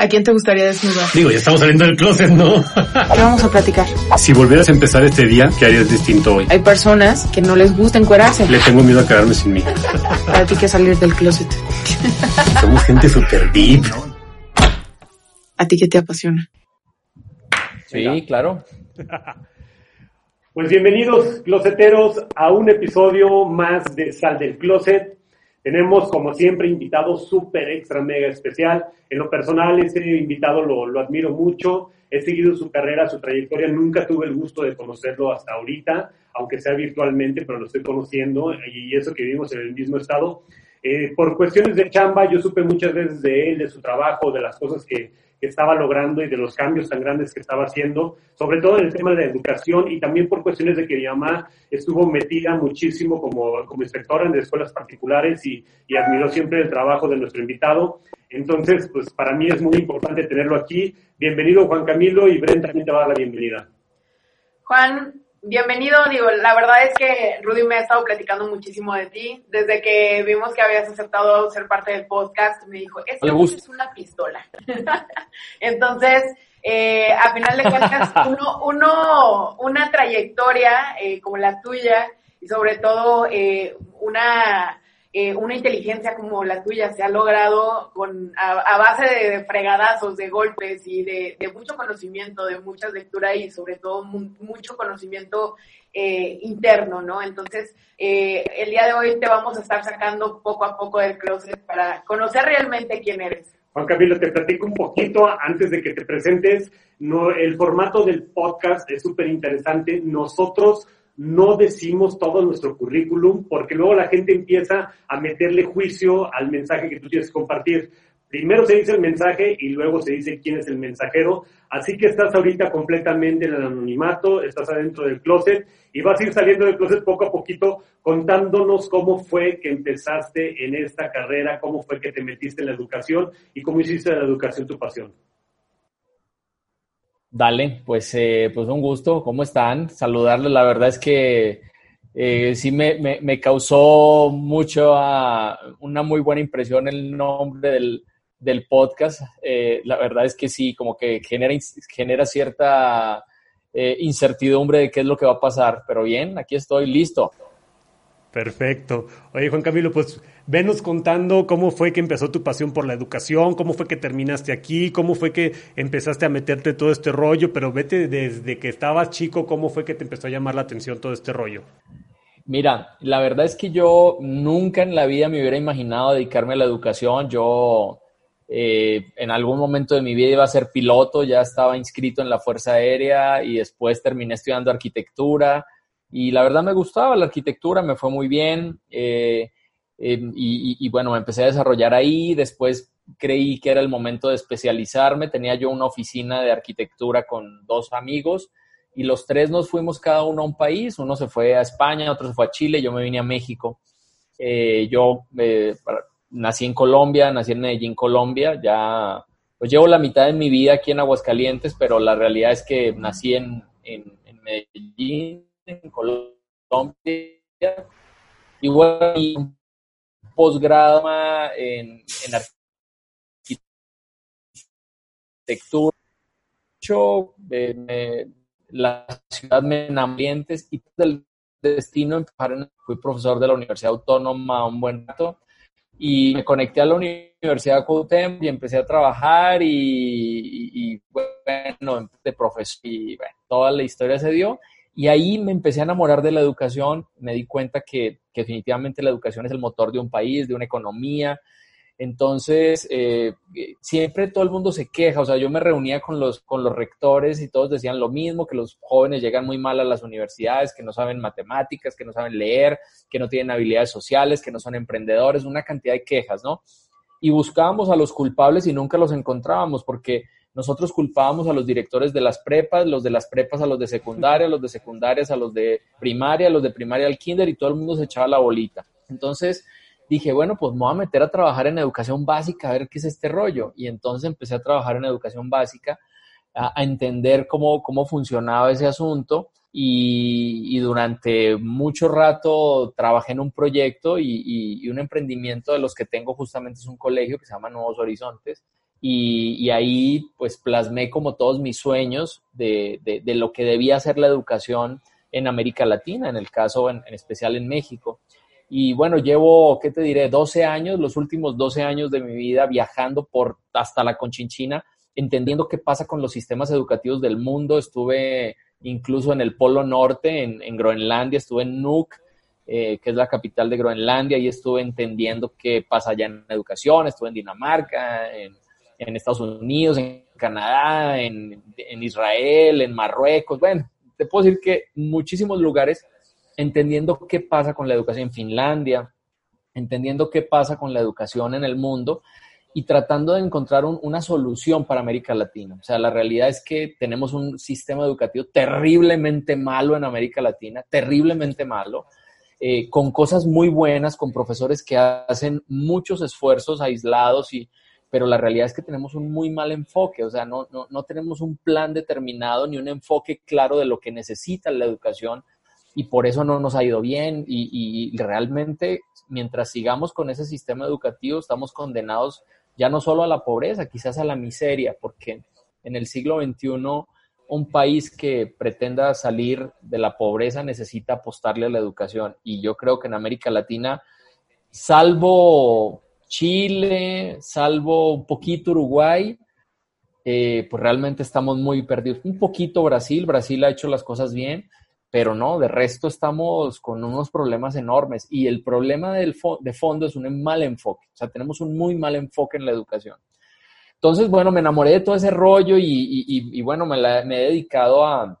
¿A quién te gustaría desnudar? Digo, ya estamos saliendo del closet, ¿no? ¿Qué vamos a platicar? si volvieras a empezar este día, ¿qué harías distinto hoy? Hay personas que no les gusta encuerarse. Le tengo miedo a quedarme sin mí. Para ti que salir del closet. Somos gente super deep. ¿A ti qué te apasiona? Sí, claro. Pues bienvenidos, closeteros, a un episodio más de Sal del Closet. Tenemos, como siempre, invitado súper extra mega especial. En lo personal, ese invitado lo, lo admiro mucho. He seguido su carrera, su trayectoria. Nunca tuve el gusto de conocerlo hasta ahorita, aunque sea virtualmente, pero lo estoy conociendo y eso que vivimos en el mismo estado. Eh, por cuestiones de chamba, yo supe muchas veces de él, de su trabajo, de las cosas que, que estaba logrando y de los cambios tan grandes que estaba haciendo, sobre todo en el tema de la educación y también por cuestiones de que mi mamá estuvo metida muchísimo como, como inspectora en escuelas particulares y, y admiró siempre el trabajo de nuestro invitado. Entonces, pues para mí es muy importante tenerlo aquí. Bienvenido Juan Camilo y Brent también te va a dar la bienvenida. Juan, bienvenido. Digo, la verdad es que Rudy me ha estado platicando muchísimo de ti. Desde que vimos que habías aceptado ser parte del podcast, me dijo, esto Le gusta. es una pistola. Entonces, eh, a final de cuentas, uno, uno, una trayectoria eh, como la tuya y sobre todo eh, una, eh, una inteligencia como la tuya se ha logrado con, a, base de, fregadazos, de golpes y de, de mucho conocimiento, de mucha lectura y sobre todo mu- mucho conocimiento eh, interno, ¿no? Entonces, eh, el día de hoy te vamos a estar sacando poco a poco del closet para conocer realmente quién eres. Juan Camilo, te platico un poquito antes de que te presentes. No, el formato del podcast es súper interesante. Nosotros no decimos todo nuestro currículum porque luego la gente empieza a meterle juicio al mensaje que tú tienes compartir. Primero se dice el mensaje y luego se dice quién es el mensajero. Así que estás ahorita completamente en el anonimato, estás adentro del closet y vas a ir saliendo del closet poco a poquito contándonos cómo fue que empezaste en esta carrera, cómo fue que te metiste en la educación y cómo hiciste de la educación tu pasión. Dale, pues, eh, pues un gusto. ¿Cómo están? Saludarles. La verdad es que eh, sí me, me, causó mucho, ah, una muy buena impresión el nombre del, del podcast. Eh, la verdad es que sí, como que genera, genera cierta eh, incertidumbre de qué es lo que va a pasar. Pero bien, aquí estoy listo. Perfecto. Oye, Juan Camilo, pues venos contando cómo fue que empezó tu pasión por la educación, cómo fue que terminaste aquí, cómo fue que empezaste a meterte todo este rollo, pero vete desde que estabas chico, cómo fue que te empezó a llamar la atención todo este rollo. Mira, la verdad es que yo nunca en la vida me hubiera imaginado dedicarme a la educación. Yo eh, en algún momento de mi vida iba a ser piloto, ya estaba inscrito en la Fuerza Aérea y después terminé estudiando arquitectura. Y la verdad me gustaba la arquitectura, me fue muy bien. eh, eh, y, y- y bueno, me empecé a desarrollar ahí. Después creí que era el momento de especializarme. Tenía yo una oficina de arquitectura con dos amigos y los tres nos fuimos cada uno a un país. Uno se fue a España, otro se fue a Chile, yo me vine a México. Eh, yo eh, nací en Colombia, nací en Medellín, Colombia. Ya pues llevo la mitad de mi vida aquí en Aguascalientes, pero la realidad es que nací en, en, en Medellín, en Colombia. Y bueno, posgrado en, en arquitectura. Eh, la ciudad en ambientes y del destino fui profesor de la Universidad Autónoma un buen rato y me conecté a la Universidad Cuauhtémoc y empecé a trabajar y, y- y, bueno, de profesor y bueno, toda la historia se dio y ahí me empecé a enamorar de la educación, me di cuenta que, definitivamente la educación es el motor de un país, de una economía, entonces, eh, siempre todo el mundo se queja, o sea, yo me reunía con los, con los rectores y todos decían lo mismo, que los jóvenes llegan muy mal a las universidades, que no saben matemáticas, que no saben leer, que no tienen habilidades sociales, que no son emprendedores, una cantidad de quejas, ¿no? Y buscábamos a los culpables y nunca los encontrábamos porque nosotros culpábamos a los directores de las prepas, los de las prepas a los de secundaria, los de secundarias a los de primaria, los de primaria al kinder y todo el mundo se echaba la bolita. Entonces, dije, bueno, pues me voy a meter a trabajar en educación básica, a ver qué es este rollo. Y entonces empecé a trabajar en educación básica, a, entender cómo, cómo funcionaba ese asunto. Y, y, durante mucho rato trabajé en un proyecto y, y, y, un emprendimiento de los que tengo justamente es un colegio que se llama Nuevos Horizontes. Y, ahí pues plasmé como todos mis sueños de, de, lo que debía ser la educación en América Latina, en el caso en, especial en México. Y bueno, llevo, ¿qué te diré? 12 años, los últimos 12 años de mi vida viajando por hasta la Conchinchina, entendiendo qué pasa con los sistemas educativos del mundo. Estuve incluso en el Polo Norte, en, en Groenlandia, estuve en Nuuk, eh, que es la capital de Groenlandia, y estuve entendiendo qué pasa allá en educación, estuve en Dinamarca, en, en Estados Unidos, en Canadá, en, Israel, en Marruecos, bueno, te puedo decir que muchísimos lugares entendiendo qué pasa con la educación en Finlandia, entendiendo qué pasa con la educación en el mundo y tratando de encontrar una solución para América Latina. O sea, la realidad es que tenemos un sistema educativo terriblemente malo en América Latina, terriblemente malo, eh, con cosas muy buenas, con profesores que hacen muchos esfuerzos aislados y, pero la realidad es que tenemos un muy mal enfoque, o sea, no, no, no tenemos un plan determinado ni un enfoque claro de lo que necesita la educación y por eso no nos ha ido bien y, y realmente mientras sigamos con ese sistema educativo estamos condenados ya no solo a la pobreza, quizás a la miseria, porque en el siglo XXI un país que pretenda salir de la pobreza necesita apostarle a la educación y yo creo que en América Latina, salvo Chile, salvo un poquito Uruguay, eh, pues realmente estamos muy perdidos. Un poquito Brasil, Brasil ha hecho las cosas bien, pero no, de resto estamos con unos problemas enormes y el problema del de fondo es un mal enfoque, o sea, tenemos un muy mal enfoque en la educación. Entonces, bueno, me enamoré de todo ese rollo y, bueno, me, me, he dedicado a,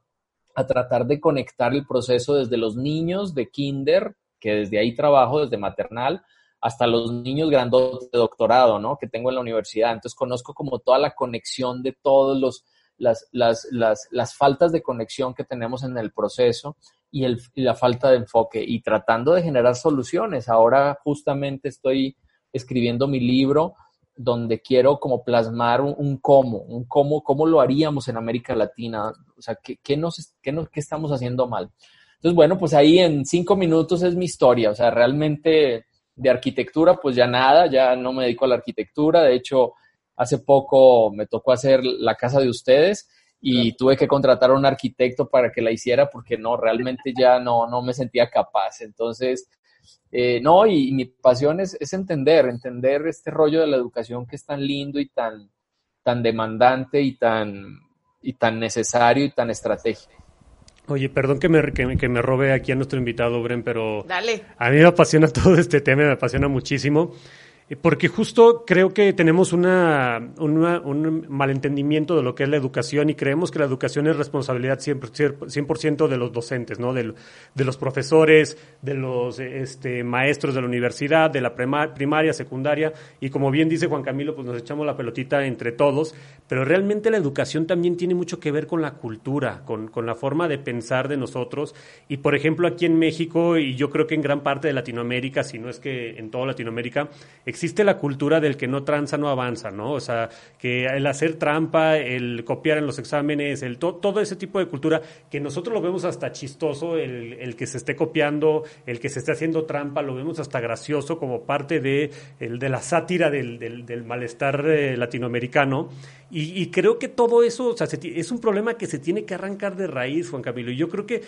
a tratar de conectar el proceso desde los niños de kinder, que desde ahí trabajo, desde maternal, hasta los niños grandotes de doctorado, ¿no? Que tengo en la universidad. Entonces conozco como toda la conexión de todos los, las, las, las, las faltas de conexión que tenemos en el proceso y, el, y la falta de enfoque y tratando de generar soluciones. Ahora justamente estoy escribiendo mi libro donde quiero como plasmar un, cómo, un cómo, cómo lo haríamos en América Latina, o sea, qué, qué, nos, qué, nos, qué estamos haciendo mal. Entonces, bueno, pues ahí en cinco minutos es mi historia, o sea, realmente de arquitectura, pues ya nada, ya no me dedico a la arquitectura. De hecho, hace poco me tocó hacer la casa de ustedes y tuve que contratar a un arquitecto para que la hiciera porque no, realmente ya no, no me sentía capaz. Entonces, eh, no, y, mi pasión es, es, entender, entender este rollo de la educación que es tan lindo y tan, tan demandante y tan, y tan necesario y tan estratégico. Oye, perdón que me, que, me robe aquí a nuestro invitado, Bren, pero Dale. a mí me apasiona todo este tema, me apasiona muchísimo. Eh, porque justo creo que tenemos una, un malentendimiento de lo que es la educación y creemos que la educación es responsabilidad 100%, de los docentes, ¿no? De, de, los profesores, de los este, maestros de la universidad, de la primaria, secundaria. Y como bien dice Juan Camilo, pues nos echamos la pelotita entre todos. Pero realmente la educación también tiene mucho que ver con la cultura, con, con la forma de pensar de nosotros. Y por ejemplo, aquí en México, y yo creo que en gran parte de Latinoamérica, si no es que en toda Latinoamérica, existe la cultura del que no tranza no avanza, ¿no? O sea, que el hacer trampa, el copiar en los exámenes, el todo ese tipo de cultura que nosotros lo vemos hasta chistoso, el, el, que se esté copiando, el que se esté haciendo trampa, lo vemos hasta gracioso como parte de, el, de la sátira del, del, del malestar eh, latinoamericano. Y, y, creo que todo eso, o sea, es un problema que se tiene que arrancar de raíz, Juan Camilo. Y yo creo que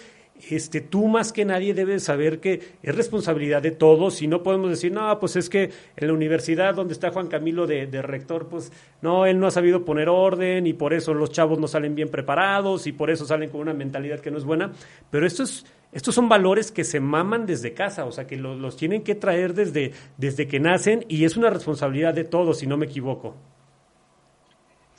este, tú más que nadie debes saber que es responsabilidad de todos y no podemos decir, no, pues es que en la universidad donde está Juan Camilo de, rector, pues no, él no ha sabido poner orden y por eso los chavos no salen bien preparados y por eso salen con una mentalidad que no es buena, pero estos son valores que se maman desde casa, o sea, que los, los tienen que traer desde, desde que nacen y es una responsabilidad de todos, si no me equivoco.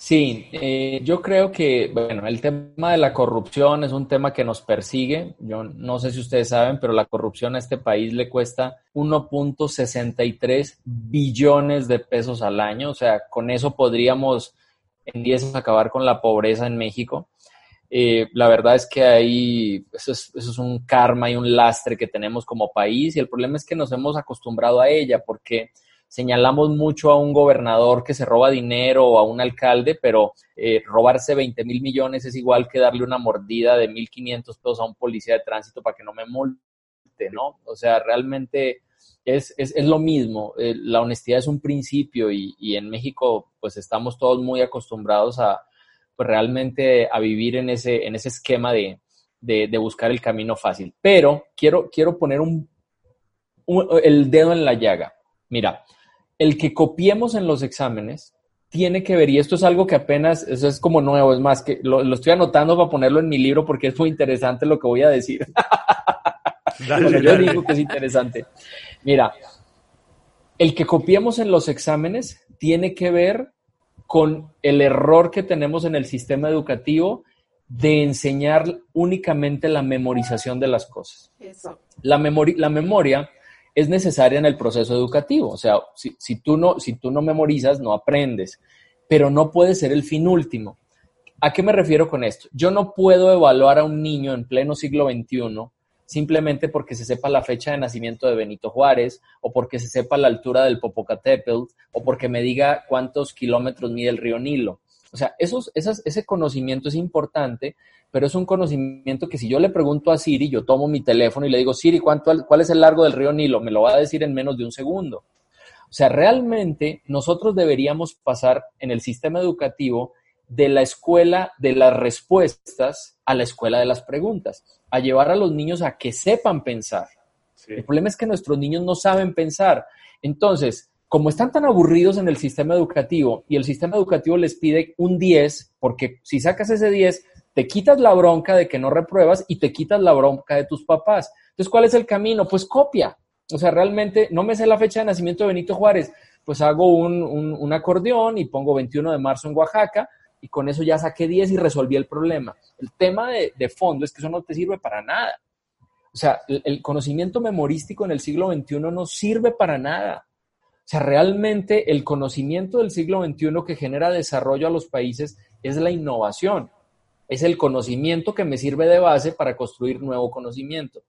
Sí, eh, yo creo que, bueno, el tema de la corrupción es un tema que nos persigue. Yo no sé si ustedes saben, pero la corrupción a este país le cuesta 1.63 billones de pesos al año. O sea, con eso podríamos en 10 acabar con la pobreza en México. Eh, la verdad es que ahí eso es, eso es un karma y un lastre que tenemos como país y el problema es que nos hemos acostumbrado a ella porque señalamos mucho a un gobernador que se roba dinero o a un alcalde, pero eh, robarse 20 mil millones es igual que darle una mordida de 1.500 pesos a un policía de tránsito para que no me multe, ¿no? O sea, realmente es, es, es lo mismo. Eh, la honestidad es un principio y, y, en México pues estamos todos muy acostumbrados a pues realmente a vivir en ese, en ese esquema de, de, buscar el camino fácil. Pero quiero, quiero poner un, el dedo en la llaga. Mira, el que copiemos en los exámenes tiene que ver, y esto es algo que apenas, eso es como nuevo, es más, que lo, lo estoy anotando para ponerlo en mi libro porque es muy interesante lo que voy a decir. Dale, yo digo que es interesante. Mira, el que copiemos en los exámenes tiene que ver con el error que tenemos en el sistema educativo de enseñar únicamente la memorización de las cosas. Eso. La, memori la memoria es necesaria en el proceso educativo. O sea, si, si, tú no, si tú no memorizas, no aprendes, pero no puede ser el fin último. ¿A qué me refiero con esto? Yo no puedo evaluar a un niño en pleno siglo XXI simplemente porque se sepa la fecha de nacimiento de Benito Juárez, o porque se sepa la altura del Popocatépetl, o porque me diga cuántos kilómetros mide el río Nilo. O sea, esos, esas, ese conocimiento es importante, pero es un conocimiento que si yo le pregunto a Siri, yo tomo mi teléfono y le digo, Siri, ¿cuánto, ¿cuál es el largo del río Nilo? Me lo va a decir en menos de un segundo. O sea, realmente nosotros deberíamos pasar en el sistema educativo de la escuela de las respuestas a la escuela de las preguntas, a llevar a los niños a que sepan pensar. Sí. El problema es que nuestros niños no saben pensar. Entonces, como están tan aburridos en el sistema educativo y el sistema educativo les pide un 10, porque si sacas ese 10, te quitas la bronca de que no repruebas y te quitas la bronca de tus papás. Entonces, ¿cuál es el camino? Pues copia. O sea, realmente no me sé la fecha de nacimiento de Benito Juárez, pues hago un, un, un acordeón y pongo 21 de marzo en Oaxaca, y con eso ya saqué 10 y resolví el problema. El tema de, fondo es que eso no te sirve para nada. O sea, el, el, conocimiento memorístico en el siglo XXI no sirve para nada. O sea, realmente el conocimiento del siglo XXI que genera desarrollo a los países es la innovación. Es el conocimiento que me sirve de base para construir nuevo conocimiento.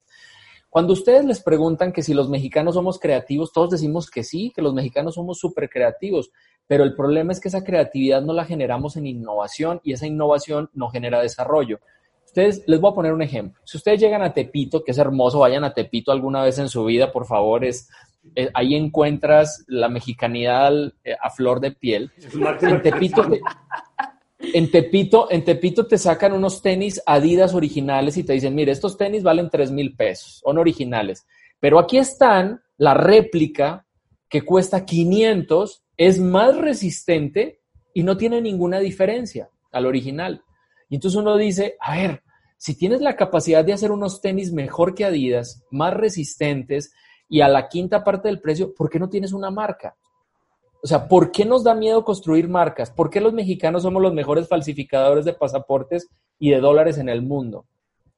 Cuando ustedes les preguntan que si los mexicanos somos creativos, todos decimos que sí, que los mexicanos somos súper creativos, pero el problema es que esa creatividad no la generamos en innovación y esa innovación no genera desarrollo. Ustedes, les voy a poner un ejemplo. Si ustedes llegan a Tepito, que es hermoso, vayan a Tepito alguna vez en su vida, por favor, es, eh, ahí encuentras la mexicanidad eh, a flor de piel. En Tepito, te, en Tepito, en Tepito te sacan unos tenis Adidas originales y te dicen, mire, estos tenis valen 3 mil pesos, son originales. Pero aquí están la réplica que cuesta 500 es más resistente y no tiene ninguna diferencia al original. Y entonces uno dice, a ver, si tienes la capacidad de hacer unos tenis mejor que Adidas, más resistentes y a la quinta parte del precio, ¿por qué no tienes una marca? O sea, ¿por qué nos da miedo construir marcas? ¿Por qué los mexicanos somos los mejores falsificadores de pasaportes y de dólares en el mundo?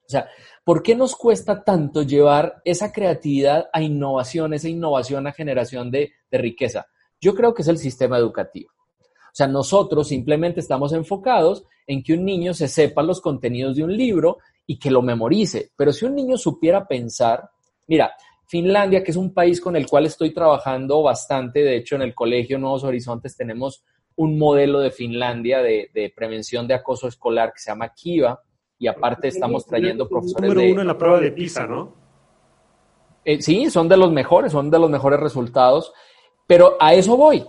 O sea, ¿por qué nos cuesta tanto llevar esa creatividad a innovación, esa innovación a generación de, de riqueza? Yo creo que es el sistema educativo. O sea, nosotros simplemente estamos enfocados en que un niño se sepa los contenidos de un libro y que lo memorice. Pero si un niño supiera pensar, mira, Finlandia, que es un país con el cual estoy trabajando bastante, de hecho en el Colegio Nuevos Horizontes tenemos un modelo de Finlandia de, de prevención de acoso escolar que se llama Kiva y aparte estamos trayendo profesores número de... uno en la prueba de PISA, ¿no? Eh, sí, son de los mejores, son de los mejores resultados. Pero a eso voy.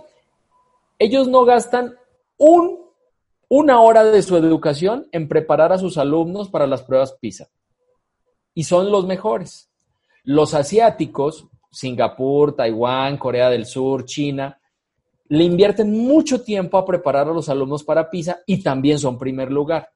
Ellos no gastan un, una hora de su educación en preparar a sus alumnos para las pruebas PISA. Y son los mejores. Los asiáticos, Singapur, Taiwán, Corea del Sur, China, le invierten mucho tiempo a preparar a los alumnos para PISA y también son primer lugar.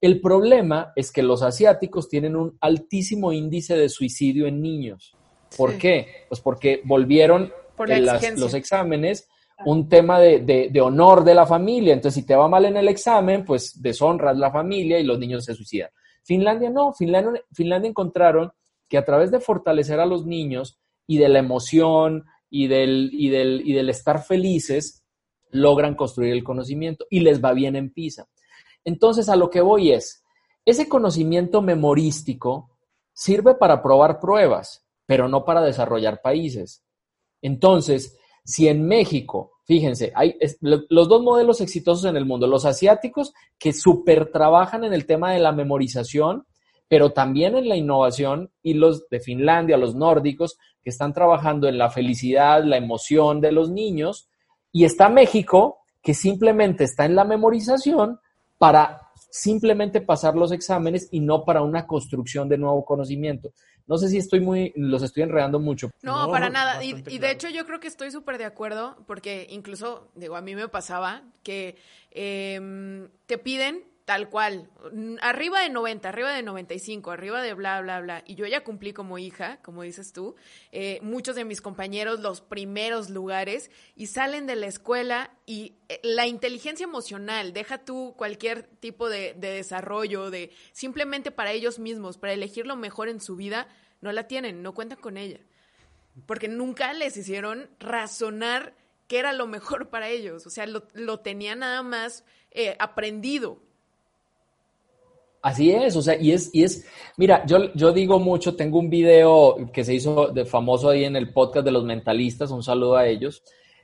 El problema es que los asiáticos tienen un altísimo índice de suicidio en niños. ¿Por sí. qué? Pues porque volvieron las, los exámenes un tema de, de, de, honor de la familia. Entonces, si te va mal en el examen, pues deshonras la familia y los niños se suicidan. Finlandia no, Finlandia, Finlandia encontraron que a través de fortalecer a los niños y de la emoción y del, y del, y del estar felices, logran construir el conocimiento y les va bien en PISA. Entonces, a lo que voy es, ese conocimiento memorístico sirve para probar pruebas, pero no para desarrollar países. Entonces, si en México, fíjense, hay los dos modelos exitosos en el mundo, los asiáticos que super trabajan en el tema de la memorización, pero también en la innovación y los de Finlandia, los nórdicos, que están trabajando en la felicidad, la emoción de los niños, y está México, que simplemente está en la memorización para simplemente pasar los exámenes y no para una construcción de nuevo conocimiento. No sé si estoy muy, los estoy enredando mucho. No, para nada. Y, de hecho yo creo que estoy súper de acuerdo porque incluso, digo, a mí me pasaba que em, te piden tal cual, arriba de 90, arriba de 95, arriba de bla, bla, bla. Y yo ya cumplí como hija, como dices tú, eh, muchos de mis compañeros los primeros lugares y salen de la escuela y eh, la inteligencia emocional, deja tú cualquier tipo de, de desarrollo, de simplemente para ellos mismos, para elegir lo mejor en su vida, no la tienen, no cuentan con ella. Porque nunca les hicieron razonar qué era lo mejor para ellos. O sea, lo, lo tenían nada más eh, aprendido Así es, o sea, y es, y es, mira, yo, yo digo mucho, tengo un video que se hizo de famoso ahí en el podcast de los mentalistas, un saludo a ellos,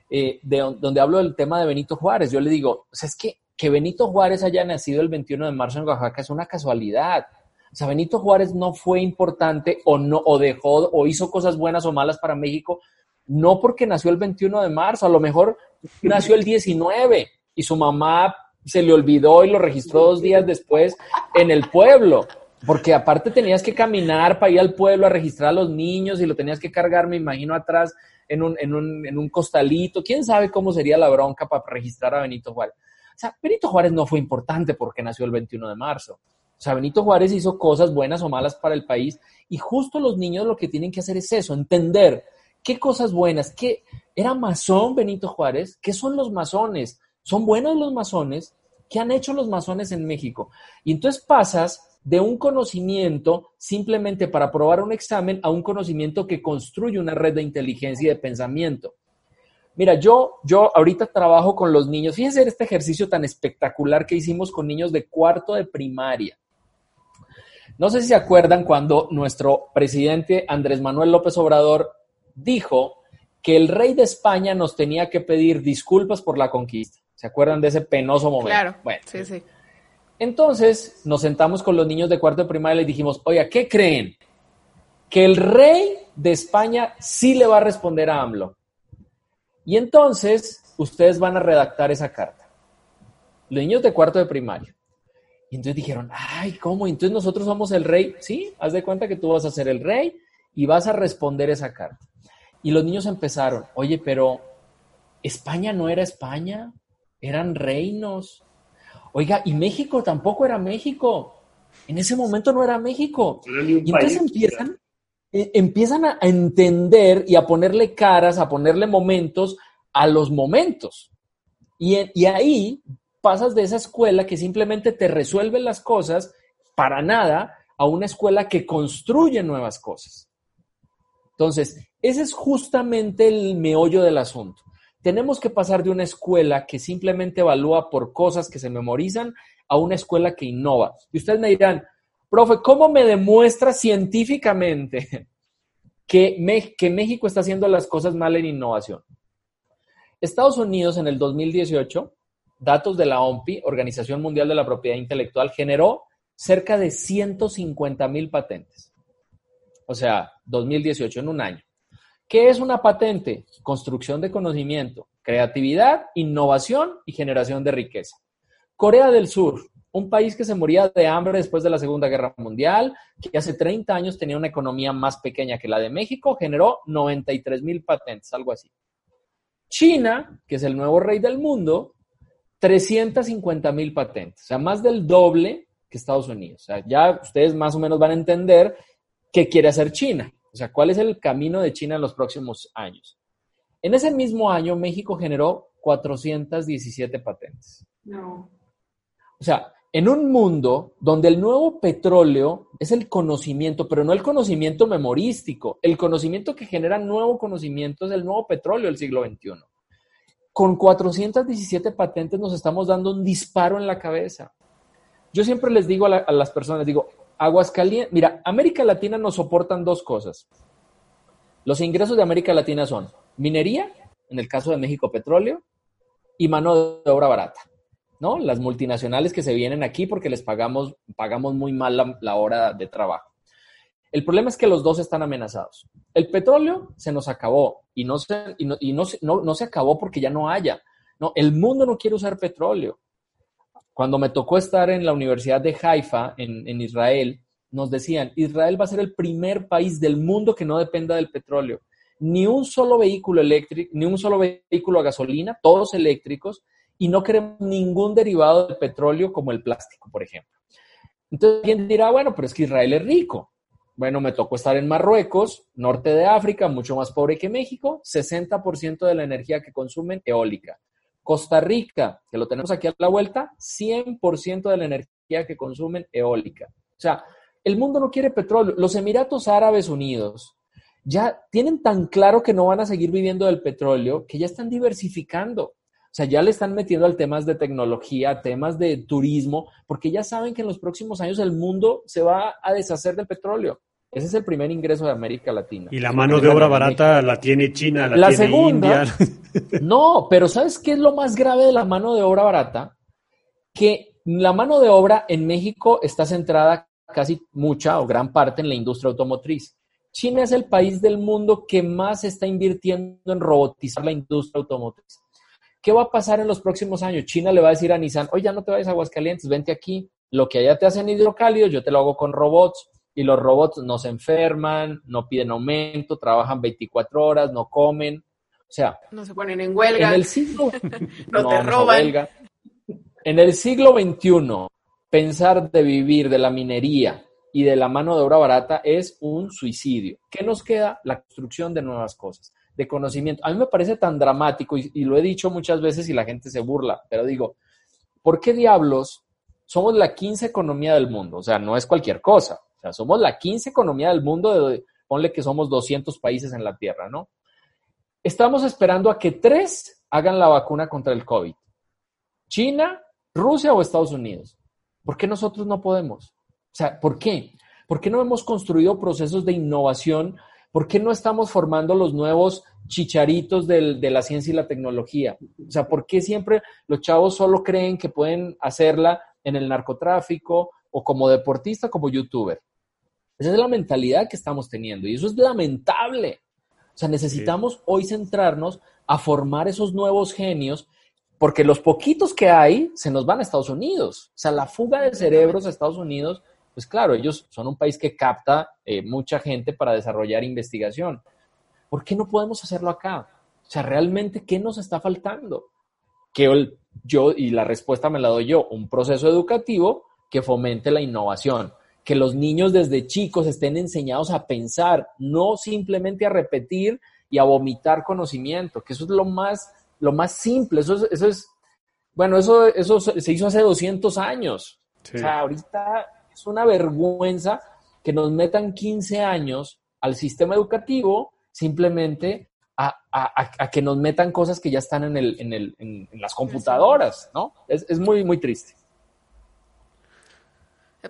eh, de, donde hablo del tema de Benito Juárez. Yo le digo, o sea, es que, que Benito Juárez haya nacido el 21 de marzo en Oaxaca es una casualidad. O sea, Benito Juárez no fue importante o no, o dejó, o hizo cosas buenas o malas para México, no porque nació el 21 de marzo, a lo mejor nació el 19 y su mamá se le olvidó y lo registró dos días después en el pueblo. Porque aparte tenías que caminar para ir al pueblo a registrar a los niños y lo tenías que cargar, me imagino, atrás en un, en un, en un costalito. ¿Quién sabe cómo sería la bronca para registrar a Benito Juárez? O sea, Benito Juárez no fue importante porque nació el 21 de marzo. O sea, Benito Juárez hizo cosas buenas o malas para el país y justo los niños lo que tienen que hacer es eso, entender qué cosas buenas, qué era masón Benito Juárez, qué son los masones, son buenos los masones, ¿qué han hecho los masones en México? Y entonces pasas de un conocimiento simplemente para aprobar un examen a un conocimiento que construye una red de inteligencia y de pensamiento. Mira, yo, yo ahorita trabajo con los niños. Fíjense este ejercicio tan espectacular que hicimos con niños de cuarto de primaria. No sé si se acuerdan cuando nuestro presidente Andrés Manuel López Obrador dijo que el rey de España nos tenía que pedir disculpas por la conquista. ¿Se acuerdan de ese penoso momento? Claro. Bueno, sí, sí. Entonces nos sentamos con los niños de cuarto de primaria y les dijimos, oiga, ¿qué creen? Que el rey de España sí le va a responder a AMLO. Y entonces ustedes van a redactar esa carta. Los niños de cuarto de primaria. Y entonces dijeron, ay, ¿cómo? Entonces nosotros somos el rey. Sí, haz de cuenta que tú vas a ser el rey y vas a responder esa carta. Y los niños empezaron, oye, pero España no era España eran reinos. Oiga, y México tampoco era México. En ese momento no era México. y entonces empiezan, eh, empiezan a entender y a ponerle caras, a ponerle momentos a los momentos. Y, y ahí pasas de esa escuela que simplemente te resuelve las cosas para nada a una escuela que construye nuevas cosas. Entonces, ese es justamente el meollo del asunto. Tenemos que pasar de una escuela que simplemente evalúa por cosas que se memorizan a una escuela que innova. Y ustedes me dirán, profe, ¿cómo me demuestra científicamente que, México está haciendo las cosas mal en innovación? Estados Unidos en el 2018, datos de la OMPI, Organización Mundial de la Propiedad Intelectual, generó cerca de 150 mil patentes. O sea, 2018 en un año. ¿Qué es una patente? Construcción de conocimiento, creatividad, innovación y generación de riqueza. Corea del Sur, un país que se moría de hambre después de la Segunda Guerra Mundial, que hace 30 años tenía una economía más pequeña que la de México, generó 93 mil patentes, algo así. China, que es el nuevo rey del mundo, 350 mil patentes, o sea, más del doble que Estados Unidos. O sea, ya ustedes más o menos van a entender qué quiere hacer China. O sea, ¿cuál es el camino de China en los próximos años? En ese mismo año, México generó 417 patentes. No. O sea, en un mundo donde el nuevo petróleo es el conocimiento, pero no el conocimiento memorístico, el conocimiento que genera nuevo conocimiento es el nuevo petróleo del siglo XXI. Con 417 patentes nos estamos dando un disparo en la cabeza. Yo siempre les digo a, a las personas, digo, Aguascalientes, mira, América Latina nos soportan dos cosas. Los ingresos de América Latina son minería, en el caso de México petróleo, y mano de obra barata. ¿no? Las multinacionales que se vienen aquí porque les pagamos, pagamos muy mal la, hora de trabajo. El problema es que los dos están amenazados. El petróleo se nos acabó y no se, y no, y no, no, no se acabó porque ya no haya. No, el mundo no quiere usar petróleo. Cuando me tocó estar en la Universidad de Haifa, en, Israel, nos decían, Israel va a ser el primer país del mundo que no dependa del petróleo. Ni un solo vehículo eléctrico, ni un solo vehículo a gasolina, todos eléctricos, y no queremos ningún derivado del petróleo como el plástico, por ejemplo. Entonces alguien dirá, bueno, pero es que Israel es rico. Bueno, me tocó estar en Marruecos, norte de África, mucho más pobre que México, 60% de la energía que consumen eólica. Costa Rica, que lo tenemos aquí a la vuelta, 100% de la energía que consumen eólica. O sea, el mundo no quiere petróleo. Los Emiratos Árabes Unidos ya tienen tan claro que no van a seguir viviendo del petróleo que ya están diversificando. O sea, ya le están metiendo al temas de tecnología, temas de turismo, porque ya saben que en los próximos años el mundo se va a deshacer del petróleo. Ese es el primer ingreso de América Latina. Y la mano de obra barata la tiene China, la, la tiene segunda, India. No, pero ¿sabes qué es lo más grave de la mano de obra barata? Que la mano de obra en México está centrada casi mucha o gran parte en la industria automotriz. China es el país del mundo que más está invirtiendo en robotizar la industria automotriz. ¿Qué va a pasar en los próximos años? China le va a decir a Nissan, oye, ya no te vayas a Aguascalientes, vente aquí. Lo que allá te hacen hidrocálido, yo te lo hago con robots. Y los robots no se enferman, no piden aumento, trabajan 24 horas, no comen. O sea, no se ponen en huelga. En el siglo no, no, te roban. En el siglo XXI, pensar de vivir de la minería y de la mano de obra barata es un suicidio. ¿Qué nos queda? La construcción de nuevas cosas de conocimiento. A mí me parece tan dramático y, y, lo he dicho muchas veces y la gente se burla, pero digo, ¿por qué diablos somos la 15 economía del mundo? O sea, no es cualquier cosa. O sea, somos la 15 economía del mundo, de, ponle que somos 200 países en la Tierra, ¿no? Estamos esperando a que tres hagan la vacuna contra el COVID. China, Rusia o Estados Unidos. ¿Por qué nosotros no podemos? O sea, ¿por qué? ¿Por qué no hemos construido procesos de innovación ¿Por qué no estamos formando los nuevos chicharitos de la ciencia y la tecnología? O sea, ¿por qué siempre los chavos solo creen que pueden hacerla en el narcotráfico o como deportista, como youtuber? Esa es la mentalidad que estamos teniendo y eso es lamentable. O sea, necesitamos sí. hoy centrarnos a formar esos nuevos genios porque los poquitos que hay se nos van a Estados Unidos. O sea, la fuga de cerebros a Estados Unidos pues claro, ellos son un país que capta eh, mucha gente para desarrollar investigación. ¿Por qué no podemos hacerlo acá? O sea, realmente, ¿qué nos está faltando? Que el, yo, y la respuesta me la doy yo, un proceso educativo que fomente la innovación, que los niños desde chicos estén enseñados a pensar, no simplemente a repetir y a vomitar conocimiento, que eso es lo más, lo más simple, eso es, eso es bueno, eso, eso se hizo hace 200 años. Sí. O sea, ahorita es una vergüenza que nos metan 15 años al sistema educativo simplemente a, a, a que nos metan cosas que ya están en, el, en, el, en, en las computadoras, ¿no? Es, es, muy, muy triste.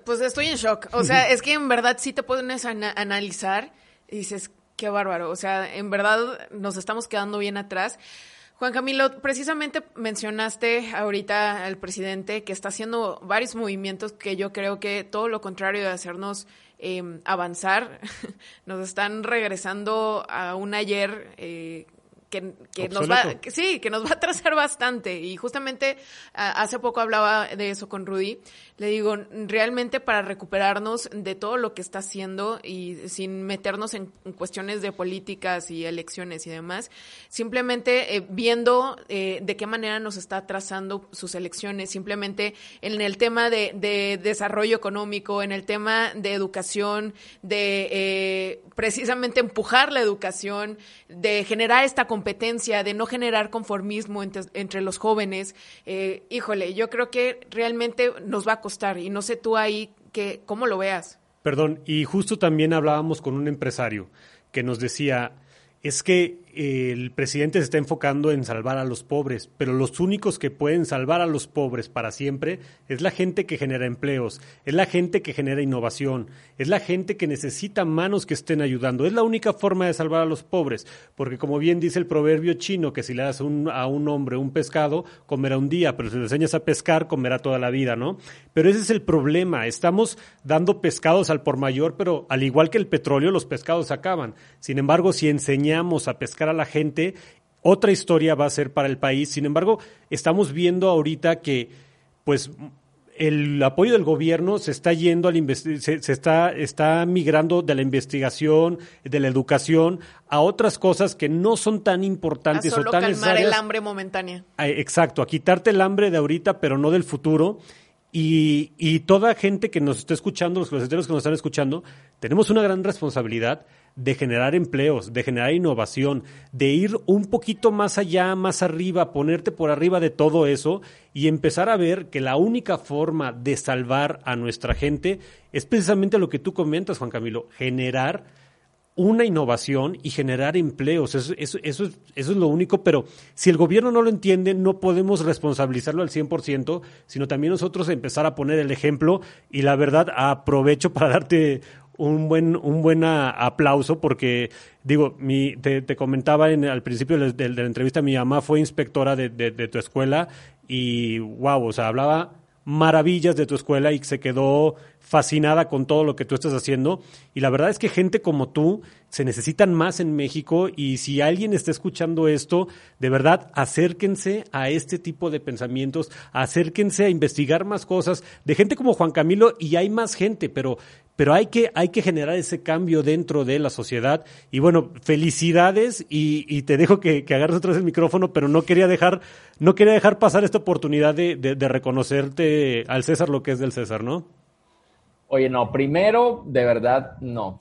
Pues estoy en shock. O sea, es que en verdad sí te pones a analizar y dices, qué bárbaro. O sea, en verdad nos estamos quedando bien atrás. Juan Camilo, precisamente mencionaste ahorita al presidente que está haciendo varios movimientos que yo creo que todo lo contrario de hacernos eh, avanzar, nos están regresando a un ayer eh, que, que nos va, que sí, que nos va a atrasar bastante. Y justamente a, hace poco hablaba de eso con Rudy. Le digo, realmente para recuperarnos de todo lo que está haciendo y sin meternos en, en cuestiones de políticas y elecciones y demás, simplemente eh, viendo eh, de qué manera nos está trazando sus elecciones, simplemente en el tema de, de desarrollo económico, en el tema de educación, de eh, precisamente empujar la educación, de generar esta competencia, de no generar conformismo entre, entre los jóvenes. Eh, híjole, yo creo que realmente nos va a costar y no sé tú ahí que, cómo lo veas. Perdón, y justo también hablábamos con un empresario que nos decía, es que el presidente se está enfocando en salvar a los pobres, pero los únicos que pueden salvar a los pobres para siempre es la gente que genera empleos, es la gente que genera innovación, es la gente que necesita manos que estén ayudando. Es la única forma de salvar a los pobres, porque como bien dice el proverbio chino, que si le das a un hombre un pescado, comerá un día, pero si le enseñas a pescar, comerá toda la vida, ¿no? Pero ese es el problema. Estamos dando pescados al por mayor, pero al igual que el petróleo, los pescados acaban. Sin embargo, si enseñamos a pescar a la gente, otra historia va a ser para el país. Sin embargo, estamos viendo ahorita que, pues, el apoyo del gobierno se está yendo al se, se, está está migrando de la investigación, de la educación a otras cosas que no son tan importantes a solo o tan calmar el hambre momentánea. Exacto, a quitarte el hambre de ahorita, pero no del futuro. Y, y toda gente que nos está escuchando, los closeteros que nos están escuchando, tenemos una gran responsabilidad de generar empleos, de generar innovación, de ir un poquito más allá, más arriba, ponerte por arriba de todo eso y empezar a ver que la única forma de salvar a nuestra gente es precisamente lo que tú comentas, Juan Camilo, generar una innovación y generar empleos. Eso, es, es lo único, pero si el gobierno no lo entiende, no podemos responsabilizarlo al 100%, sino también nosotros empezar a poner el ejemplo y la verdad aprovecho para darte un buen, un buen aplauso porque, digo, te, comentaba en, al principio de, la entrevista, mi mamá fue inspectora de, de, tu escuela y, wow, o sea, hablaba maravillas de tu escuela y se quedó fascinada con todo lo que tú estás haciendo. Y la verdad es que gente como tú se necesitan más en México y si alguien está escuchando esto, de verdad, acérquense a este tipo de pensamientos, acérquense a investigar más cosas de gente como Juan Camilo y hay más gente, pero pero hay que, hay que generar ese cambio dentro de la sociedad. Y bueno, felicidades y, te dejo que, agarres otra vez el micrófono, pero no quería dejar, no quería dejar pasar esta oportunidad de, de, reconocerte al César lo que es del César, ¿no? Oye, no, primero, de verdad, no.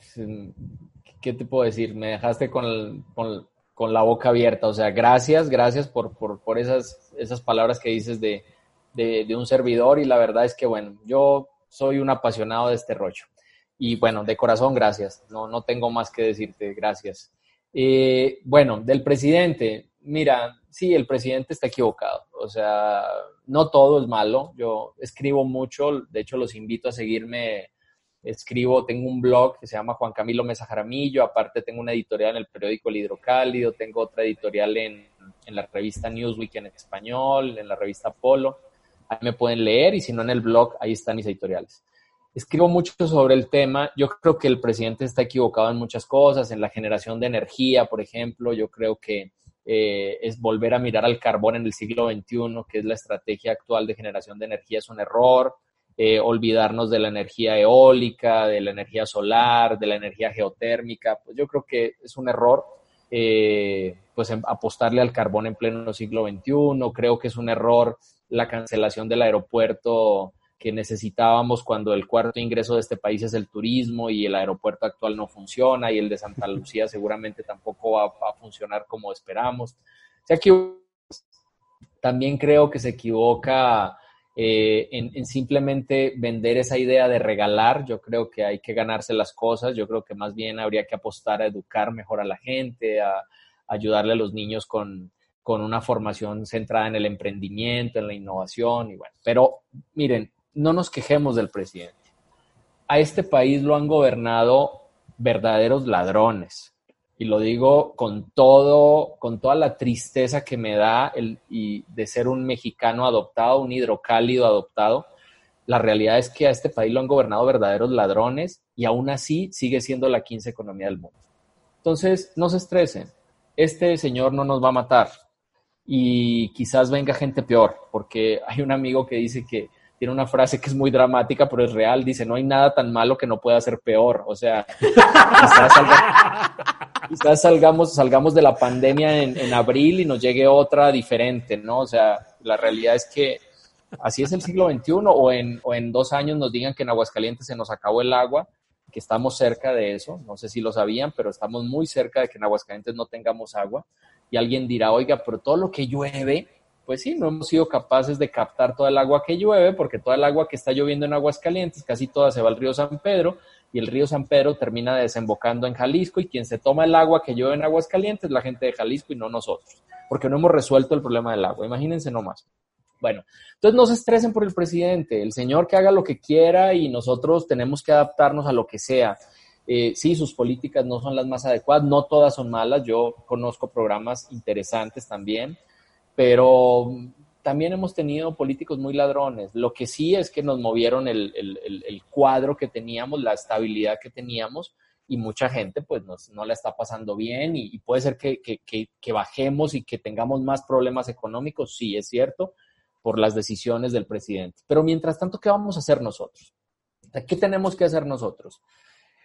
¿Qué te puedo decir? Me dejaste con, con, la boca abierta. O sea, gracias, gracias por, por, por esas, esas palabras que dices de, de un servidor. Y la verdad es que, bueno, yo soy un apasionado de este rollo. Y bueno, de corazón, gracias. No, no tengo más que decirte, gracias. Eh, bueno, del presidente, mira, sí, el presidente está equivocado. O sea, no todo es malo. Yo escribo mucho, de hecho los invito a seguirme. Escribo, tengo un blog que se llama Juan Camilo Mesa Jaramillo, aparte tengo una editorial en el periódico El Hidrocálido, tengo otra editorial en, en la revista Newsweek en español, en la revista Polo. Ahí me pueden leer y si no en el blog, ahí están mis editoriales escribo mucho sobre el tema. Yo creo que el presidente está equivocado en muchas cosas, en la generación de energía, por ejemplo. Yo creo que eh, es volver a mirar al carbón en el siglo XXI, que es la estrategia actual de generación de energía, es un error. Eh, olvidarnos de la energía eólica, de la energía solar, de la energía geotérmica, pues yo creo que es un error. Eh, pues apostarle al carbón en pleno siglo XXI. Creo que es un error la cancelación del aeropuerto que necesitábamos cuando el cuarto ingreso de este país es el turismo y el aeropuerto actual no funciona y el de Santa Lucía seguramente tampoco va, a funcionar como esperamos. también creo que se equivoca eh, en, simplemente vender esa idea de regalar. Yo creo que hay que ganarse las cosas. Yo creo que más bien habría que apostar a educar mejor a la gente, a, ayudarle a los niños con, con una formación centrada en el emprendimiento, en la innovación y bueno. Pero miren, no nos quejemos del presidente. A este país lo han gobernado verdaderos ladrones. Y lo digo con todo, con toda la tristeza que me da el, de ser un mexicano adoptado, un hidrocálido adoptado. La realidad es que a este país lo han gobernado verdaderos ladrones y aún así sigue siendo la quince economía del mundo. Entonces, no se estresen. Este señor no nos va a matar y quizás venga gente peor, porque hay un amigo que dice que tiene una frase que es muy dramática, pero es real. Dice, no hay nada tan malo que no pueda ser peor. O sea, quizás, salgamos, salgamos de la pandemia en, abril y nos llegue otra diferente, ¿no? O sea, la realidad es que así es el siglo XXI o en, o en dos años nos digan que en Aguascalientes se nos acabó el agua, que estamos cerca de eso. No sé si lo sabían, pero estamos muy cerca de que en Aguascalientes no tengamos agua. Y alguien dirá, oiga, pero todo lo que llueve pues sí, no hemos sido capaces de captar toda el agua que llueve, porque toda el agua que está lloviendo en aguas calientes, casi toda se va al río San Pedro, y el río San Pedro termina desembocando en Jalisco, y quien se toma el agua que llueve en aguas calientes es la gente de Jalisco y no nosotros, porque no hemos resuelto el problema del agua. Imagínense nomás. Bueno, entonces no se estresen por el presidente, el señor que haga lo que quiera y nosotros tenemos que adaptarnos a lo que sea. Eh, sí, sus políticas no son las más adecuadas, no todas son malas, yo conozco programas interesantes también, pero también hemos tenido políticos muy ladrones. Lo que sí es que nos movieron el, cuadro que teníamos, la estabilidad que teníamos, y mucha gente pues no la está pasando bien y, puede ser que, que, bajemos y que tengamos más problemas económicos, sí es cierto, por las decisiones del presidente. Pero mientras tanto, ¿qué vamos a hacer nosotros? ¿Qué tenemos que hacer nosotros?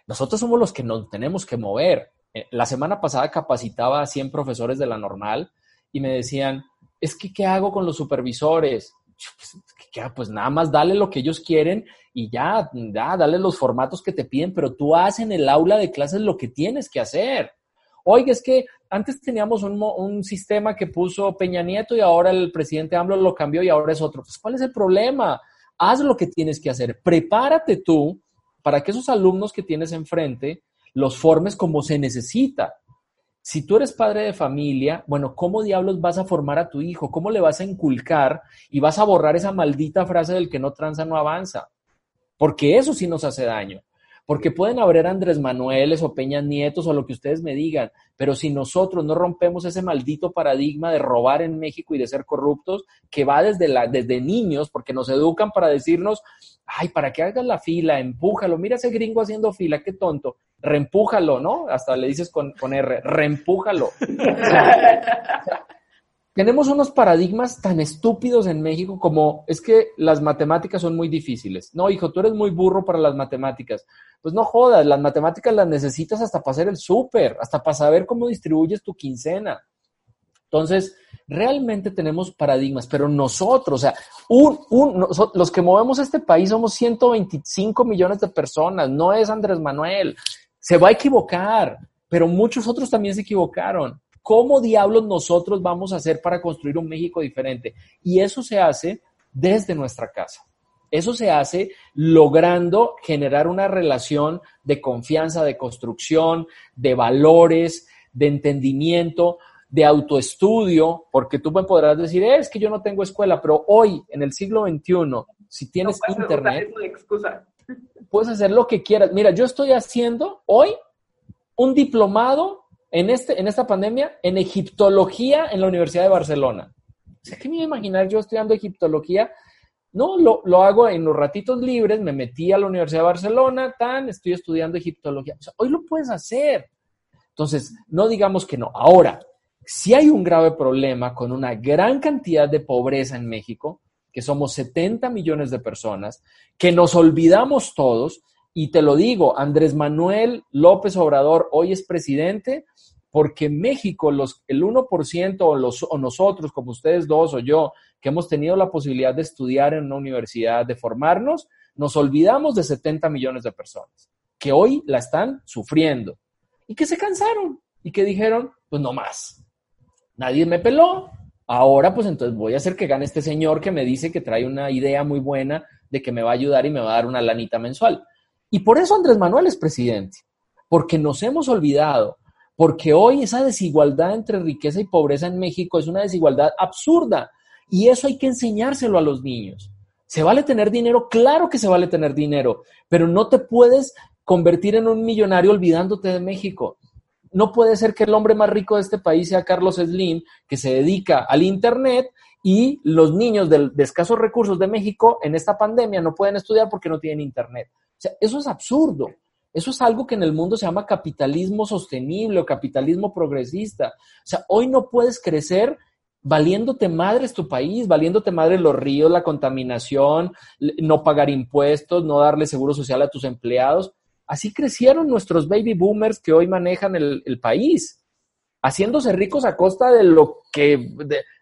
Nosotros somos los que nos tenemos que mover. Eh, la semana pasada capacitaba a 100 profesores de la normal y me decían, es que, ¿qué hago con los supervisores? Pues, pues, nada más dale lo que ellos quieren y ya, ya, dale los formatos que te piden, pero tú haces en el aula de clases lo que tienes que hacer. Oiga, es que antes teníamos un, un, sistema que puso Peña Nieto y ahora el presidente AMLO lo cambió y ahora es otro. Pues, ¿cuál es el problema? Haz lo que tienes que hacer. Prepárate tú para que esos alumnos que tienes enfrente los formes como se necesita. Si tú eres padre de familia, bueno, ¿cómo diablos vas a formar a tu hijo? ¿Cómo le vas a inculcar y vas a borrar esa maldita frase del que no tranza no avanza? Porque eso sí nos hace daño. Porque pueden haber Andrés Manueles o Peña Nietos o lo que ustedes me digan, pero si nosotros no rompemos ese maldito paradigma de robar en México y de ser corruptos, que va desde, la, desde niños, porque nos educan para decirnos, ay, para que hagas la fila, empújalo, mira ese gringo haciendo fila, qué tonto, reempújalo, ¿no? Hasta le dices con, R, reempújalo. tenemos unos paradigmas tan estúpidos en México como es que las matemáticas son muy difíciles. No, hijo, tú eres muy burro para las matemáticas. Pues no jodas, las matemáticas las necesitas hasta para hacer el súper, hasta para saber cómo distribuyes tu quincena. Entonces, realmente tenemos paradigmas, pero nosotros, o sea, los que movemos este país somos 125 millones de personas, no es Andrés Manuel. Se va a equivocar, pero muchos otros también se equivocaron. ¿Cómo diablos nosotros vamos a hacer para construir un México diferente? Y eso se hace desde nuestra casa. Eso se hace logrando generar una relación de confianza, de construcción, de valores, de entendimiento, de autoestudio, porque tú me podrás decir, eh, es que yo no tengo escuela, pero hoy, en el siglo XXI, si tienes internet, puedes hacer lo que quieras. Mira, yo estoy haciendo hoy un diplomado en, este, en esta pandemia en egiptología en la Universidad de Barcelona. O sea, ¿qué me iba a imaginar yo estudiando egiptología? No, lo, lo, hago en los ratitos libres, me metí a la Universidad de Barcelona, tan, estoy estudiando egiptología. Hoy lo puedes hacer. Entonces, no digamos que no. Ahora, si hay un grave problema con una gran cantidad de pobreza en México, que somos 70 millones de personas, que nos olvidamos todos, y te lo digo, Andrés Manuel López Obrador hoy es presidente porque México, los, el 1% o, los, o nosotros, como ustedes dos o yo, que hemos tenido la posibilidad de estudiar en una universidad, de formarnos, nos olvidamos de 70 millones de personas que hoy la están sufriendo y que se cansaron y que dijeron, pues no más. Nadie me peló. Ahora, pues entonces voy a hacer que gane este señor que me dice que trae una idea muy buena de que me va a ayudar y me va a dar una lanita mensual. Y por eso Andrés Manuel es presidente, porque nos hemos olvidado porque hoy esa desigualdad entre riqueza y pobreza en México es una desigualdad absurda y eso hay que enseñárselo a los niños. ¿Se vale tener dinero? Claro que se vale tener dinero, pero no te puedes convertir en un millonario olvidándote de México. No puede ser que el hombre más rico de este país sea Carlos Slim, que se dedica al Internet y los niños de, escasos recursos de México en esta pandemia no pueden estudiar porque no tienen Internet. O sea, eso es absurdo. Eso es algo que en el mundo se llama capitalismo sostenible o capitalismo progresista. O sea, hoy no puedes crecer valiéndote madres tu país, valiéndote madre los ríos, la contaminación, no pagar impuestos, no darle seguro social a tus empleados. Así crecieron nuestros baby boomers que hoy manejan el, país, haciéndose ricos a costa de lo que,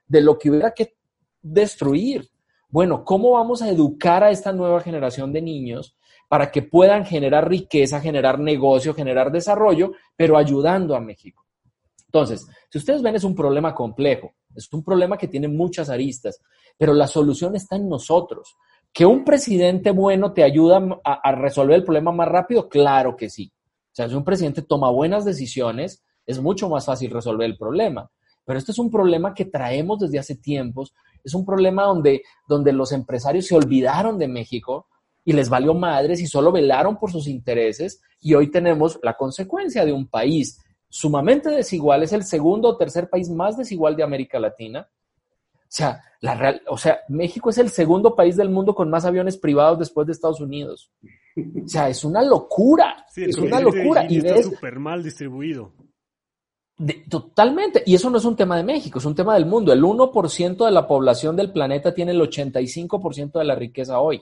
de lo que hubiera que destruir. Bueno, ¿cómo vamos a educar a esta nueva generación de niños para que puedan generar riqueza, generar negocio, generar desarrollo, pero ayudando a México. Entonces, si ustedes ven, es un problema complejo. Es un problema que tiene muchas aristas, pero la solución está en nosotros. ¿Que un presidente bueno te ayuda a, resolver el problema más rápido? Claro que sí. O sea, si un presidente toma buenas decisiones, es mucho más fácil resolver el problema. Pero este es un problema que traemos desde hace tiempos. Es un problema donde, donde los empresarios se olvidaron de México y les valió madres y solo velaron por sus intereses. Y hoy tenemos la consecuencia de un país sumamente desigual. Es el segundo o tercer país más desigual de América Latina. O sea, la real, o sea, México es el segundo país del mundo con más aviones privados después de Estados Unidos. O sea, es una locura. es una locura. Y está súper mal distribuido. totalmente. Y eso no es un tema de México, es un tema del mundo. El 1% de la población del planeta tiene el 85% de la riqueza hoy.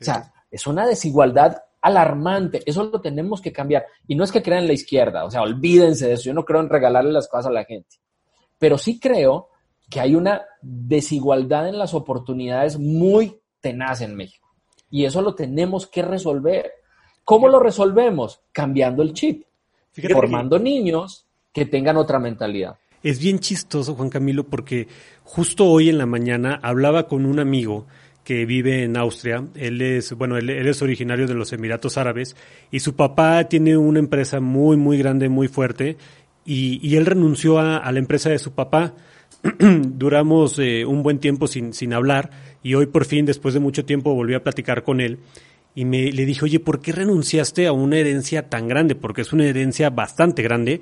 O sea, es una desigualdad alarmante. Eso lo tenemos que cambiar. Y no es que crean la izquierda, o sea, olvídense de eso. Yo no creo en regalarle las cosas a la gente. Pero sí creo que hay una desigualdad en las oportunidades muy tenaz en México. Y eso lo tenemos que resolver. ¿Cómo lo resolvemos? Cambiando el chip, formando niños que tengan otra mentalidad. Es bien chistoso, Juan Camilo, porque justo hoy en la mañana hablaba con un amigo que vive en Austria. Él es, bueno, él, es originario de los Emiratos Árabes y su papá tiene una empresa muy, muy grande, muy fuerte y, él renunció a, la empresa de su papá. Duramos eh, un buen tiempo sin, sin hablar y hoy por fin, después de mucho tiempo, volví a platicar con él y me, le dije, oye, ¿por qué renunciaste a una herencia tan grande? Porque es una herencia bastante grande.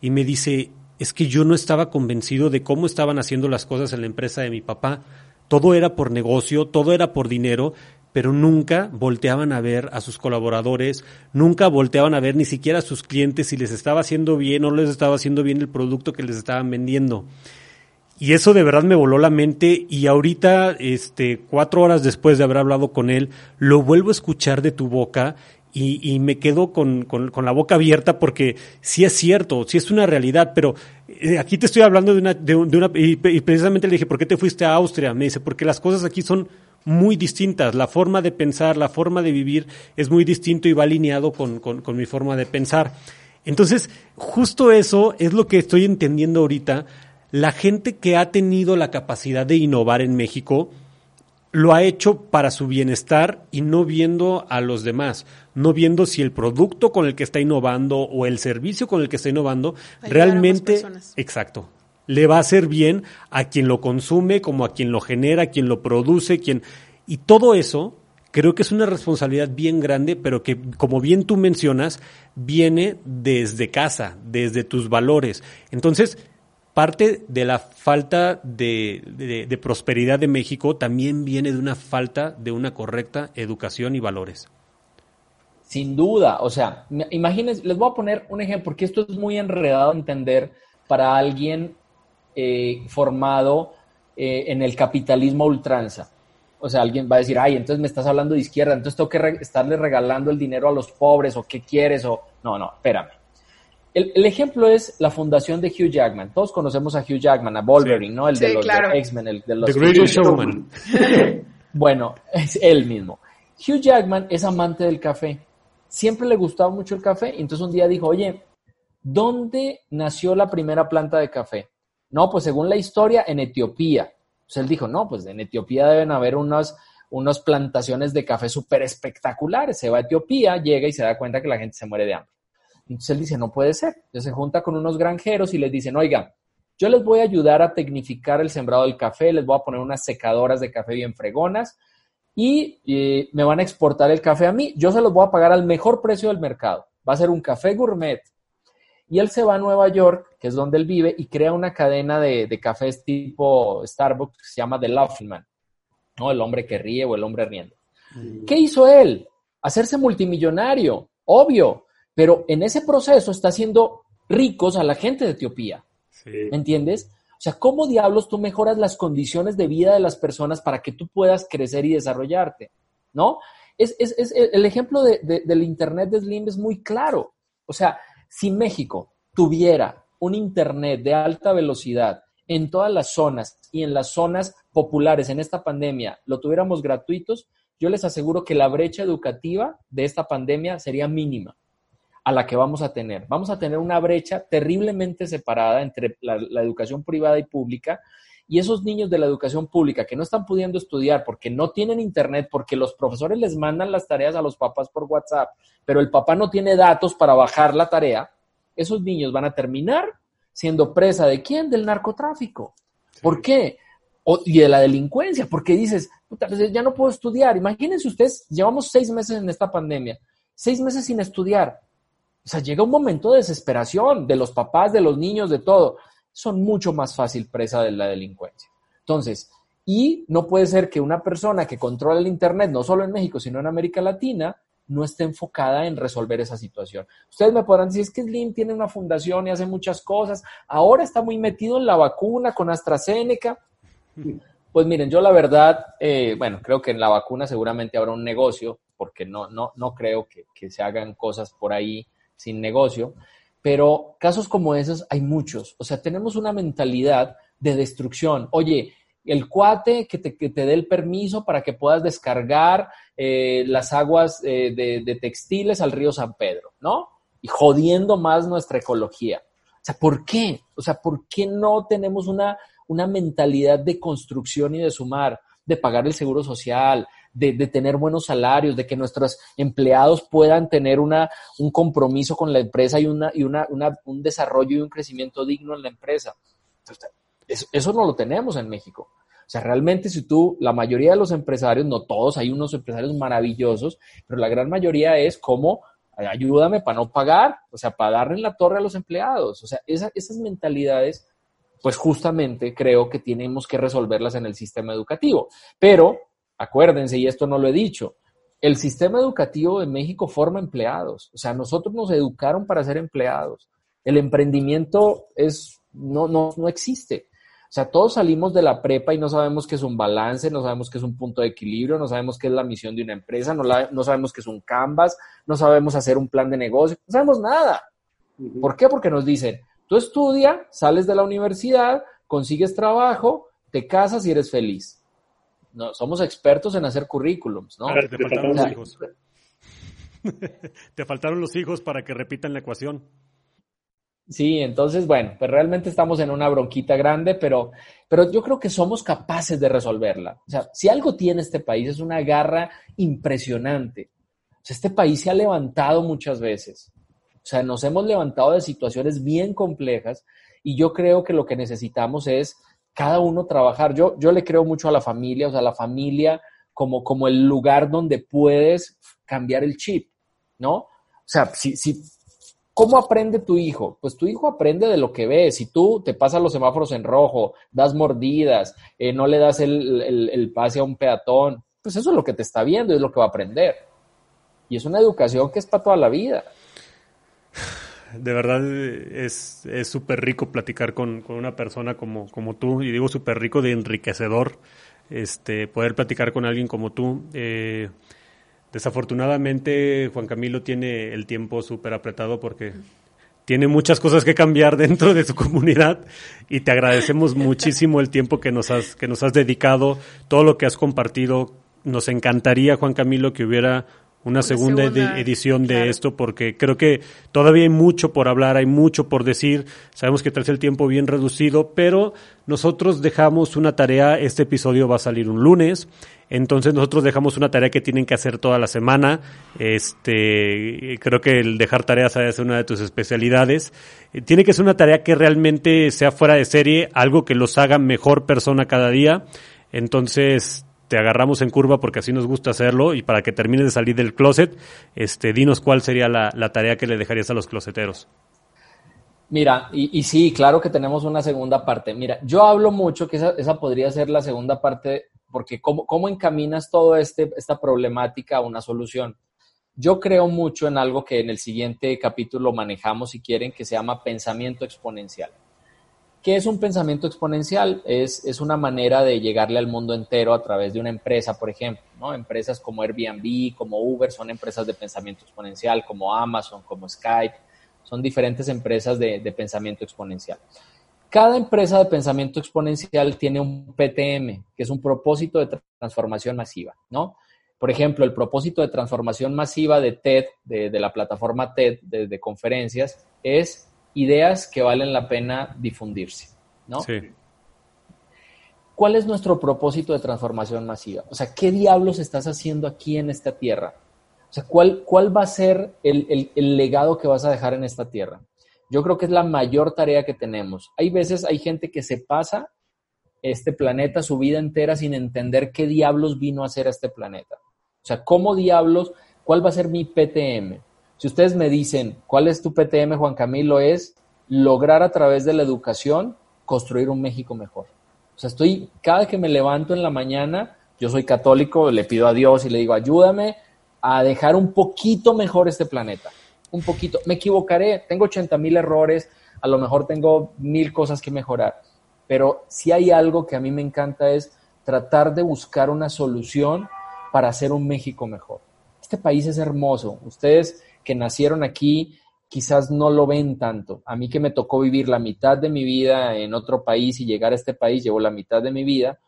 Y me dice, es que yo no estaba convencido de cómo estaban haciendo las cosas en la empresa de mi papá. Todo era por negocio, todo era por dinero, pero nunca volteaban a ver a sus colaboradores, nunca volteaban a ver ni siquiera a sus clientes si les estaba haciendo bien o les estaba haciendo bien el producto que les estaban vendiendo. Y eso de verdad me voló la mente y ahorita, este, cuatro horas después de haber hablado con él, lo vuelvo a escuchar de tu boca y, me quedo con, la boca abierta porque sí es cierto, sí es una realidad, pero eh, aquí te estoy hablando de una, de, una y, precisamente le dije, ¿por qué te fuiste a Austria? Me dice, porque las cosas aquí son muy distintas, la forma de pensar, la forma de vivir es muy distinto y va alineado con, con mi forma de pensar. Entonces, justo eso es lo que estoy entendiendo ahorita. La gente que ha tenido la capacidad de innovar en México, lo ha hecho para su bienestar y no viendo a los demás, no viendo si el producto con el que está innovando o el servicio con el que está innovando realmente, exacto, le va a hacer bien a quien lo consume, como a quien lo genera, a quien lo produce, quien y todo eso creo que es una responsabilidad bien grande, pero que como bien tú mencionas, viene desde casa, desde tus valores. Entonces, parte de la falta de, prosperidad de México también viene de una falta de una correcta educación y valores. Sin duda, o sea, imagínense, les voy a poner un ejemplo, porque esto es muy enredado a entender para alguien eh, formado eh, en el capitalismo ultranza. O sea, alguien va a decir, ay, entonces me estás hablando de izquierda, entonces tengo que estarle regalando el dinero a los pobres, o qué quieres, o no, no, espérame. El, ejemplo es la fundación de Hugh Jackman. Todos conocemos a Hugh Jackman, a Wolverine, ¿no? El de los X-Men, el de los... The Greatest Showman. bueno, es él mismo. Hugh Jackman es amante del café. Siempre le gustaba mucho el café. Y entonces un día dijo, oye, ¿dónde nació la primera planta de café? No, pues según la historia, en Etiopía. Entonces él dijo, no, pues en Etiopía deben haber unas, unas plantaciones de café súper espectaculares. Se va a Etiopía, llega y se da cuenta que la gente se muere de hambre. Entonces él dice, no puede ser. Entonces se junta con unos granjeros y les dicen, oigan, yo les voy a ayudar a tecnificar el sembrado del café, les voy a poner unas secadoras de café bien fregonas y eh, me van a exportar el café a mí. Yo se los voy a pagar al mejor precio del mercado. Va a ser un café gourmet. Y él se va a Nueva York, que es donde él vive, y crea una cadena de, cafés tipo Starbucks que se llama The Laughing Man, ¿no? El hombre que ríe o el hombre riendo. ¿Qué hizo él? Hacerse multimillonario, obvio pero en ese proceso está haciendo ricos a la gente de Etiopía. ¿Me entiendes? O sea, ¿cómo diablos tú mejoras las condiciones de vida de las personas para que tú puedas crecer y desarrollarte? ¿No? Es, el ejemplo del Internet de Slim es muy claro. O sea, si México tuviera un Internet de alta velocidad en todas las zonas y en las zonas populares en esta pandemia, lo tuviéramos gratuitos, yo les aseguro que la brecha educativa de esta pandemia sería mínima a la que vamos a tener. Vamos a tener una brecha terriblemente separada entre la, educación privada y pública Y esos niños de la educación pública que no están pudiendo estudiar porque no tienen internet, porque los profesores les mandan las tareas a los papás por WhatsApp, pero el papá no tiene datos para bajar la tarea, esos niños van a terminar siendo presa de quién? Del narcotráfico. ¿Por qué? y de la delincuencia, porque dices, puta, pues, ya no puedo estudiar. Imagínense ustedes, llevamos seis meses en esta pandemia, seis meses sin estudiar. O sea, llega un momento de desesperación de los papás, de los niños, de todo. Son mucho más fácil presa de la delincuencia. Entonces, y no puede ser que una persona que controla el Internet, no solo en México, sino en América Latina, no esté enfocada en resolver esa situación. Ustedes me podrán decir, es que Slim tiene una fundación y hace muchas cosas. Ahora está muy metido en la vacuna con AstraZeneca. Pues miren, yo la verdad, eh, bueno, creo que en la vacuna seguramente habrá un negocio, porque no, no, no creo que, que se hagan cosas por ahí sin negocio, pero casos como esos hay muchos. O sea, tenemos una mentalidad de destrucción. Oye, el cuate que te, que te dé el permiso para que puedas descargar eh, las aguas eh, de, de, textiles al río San Pedro, ¿no? Y jodiendo más nuestra ecología. O sea, ¿por qué? O sea, ¿por qué no tenemos una, una mentalidad de construcción y de sumar, de pagar el seguro social, de, tener buenos salarios, de que nuestros empleados puedan tener una, un compromiso con la empresa y, una, y una, una, un desarrollo y un crecimiento digno en la empresa. Eso, no lo tenemos en México. O sea, realmente si tú, la mayoría de los empresarios, no todos, hay unos empresarios maravillosos, pero la gran mayoría es como, ayúdame para no pagar, o sea, para darle la torre a los empleados. O sea, esa, esas mentalidades pues justamente creo que tenemos que resolverlas en el sistema educativo. Pero, acuérdense, y esto no lo he dicho, el sistema educativo de México forma empleados. O sea, nosotros nos educaron para ser empleados. El emprendimiento es, no, no, no existe. O sea, todos salimos de la prepa y no sabemos qué es un balance, no sabemos qué es un punto de equilibrio, no sabemos qué es la misión de una empresa, no, la, no sabemos qué es un canvas, no sabemos hacer un plan de negocio, no sabemos nada. ¿Por qué? Porque nos dicen, Tú estudias, sales de la universidad, consigues trabajo, te casas y eres feliz. No, somos expertos en hacer currículums, ¿no? te faltaron los hijos. te faltaron los hijos para que repitan la ecuación. Sí, entonces, bueno, pues realmente estamos en una bronquita grande, pero, pero yo creo que somos capaces de resolverla. O sea, si algo tiene este país es una garra impresionante. O sea, este país se ha levantado muchas veces. O sea, nos hemos levantado de situaciones bien complejas y yo creo que lo que necesitamos es cada uno trabajar. Yo, yo le creo mucho a la familia, o sea, la familia como, como el lugar donde puedes cambiar el chip, ¿no? O sea, si, si, ¿cómo aprende tu hijo? Pues tu hijo aprende de lo que ve. Si tú te pasas los semáforos en rojo, das mordidas, eh, no le das el, el, el pase a un peatón, pues eso es lo que te está viendo es lo que va a aprender. Y es una educación que es para toda la vida de verdad es súper rico platicar con, con, una persona como, como tú, y digo súper rico de enriquecedor, este, poder platicar con alguien como tú. Eh, desafortunadamente, Juan Camilo tiene el tiempo súper apretado porque tiene muchas cosas que cambiar dentro de su comunidad y te agradecemos muchísimo el tiempo que nos has, que nos has dedicado, todo lo que has compartido. Nos encantaría, Juan Camilo, que hubiera una segunda, edición de esto porque creo que todavía hay mucho por hablar, hay mucho por decir, sabemos que traes el tiempo bien reducido, pero nosotros dejamos una tarea, este episodio va a salir un lunes, entonces nosotros dejamos una tarea que tienen que hacer toda la semana, este, creo que el dejar tareas es una de tus especialidades, eh, tiene que ser una tarea que realmente sea fuera de serie, algo que los haga mejor persona cada día, entonces te agarramos en curva porque así nos gusta hacerlo y para que termines de salir del closet, este, dinos cuál sería la, la tarea que le dejarías a los closeteros. Mira, y, sí, claro que tenemos una segunda parte. Mira, yo hablo mucho que esa, esa podría ser la segunda parte, porque cómo, cómo encaminas toda este, esta problemática a una solución. Yo creo mucho en algo que en el siguiente capítulo manejamos, si quieren, que se llama pensamiento exponencial. ¿Qué es un pensamiento exponencial? Es, es, una manera de llegarle al mundo entero a través de una empresa, por ejemplo. ¿no? Empresas como Airbnb, como Uber, son empresas de pensamiento exponencial, como Amazon, como Skype. Son diferentes empresas de, de pensamiento exponencial. Cada empresa de pensamiento exponencial tiene un PTM, que es un propósito de transformación masiva, ¿no? Por ejemplo, el propósito de transformación masiva de TED, de, de la plataforma TED de, de conferencias, es ideas que valen la pena difundirse, ¿no? Sí. ¿cuál es nuestro propósito de transformación masiva? O sea, ¿qué diablos estás haciendo aquí en esta tierra? O sea, ¿cuál, cuál va a ser el, el legado que vas a dejar en esta tierra? Yo creo que es la mayor tarea que tenemos. Hay veces, hay gente que se pasa este planeta su vida entera sin entender qué diablos vino a hacer a este planeta. O sea, ¿cómo diablos? ¿Cuál va a ser mi PTM? Si ustedes me dicen, ¿cuál es tu PTM, Juan Camilo? Es lograr a través de la educación construir un México mejor. O sea, estoy, cada que me levanto en la mañana, yo soy católico, le pido a Dios y le digo, ayúdame a dejar un poquito mejor este planeta. Un poquito. Me equivocaré, tengo 80 mil errores, a lo mejor tengo mil cosas que mejorar, pero si hay algo que a mí me encanta es tratar de buscar una solución para hacer un México mejor. Este país es hermoso. Ustedes que nacieron aquí quizás no lo ven tanto. A mí que me tocó vivir la mitad de mi vida en otro país y llegar a este país, llevo la mitad de mi vida,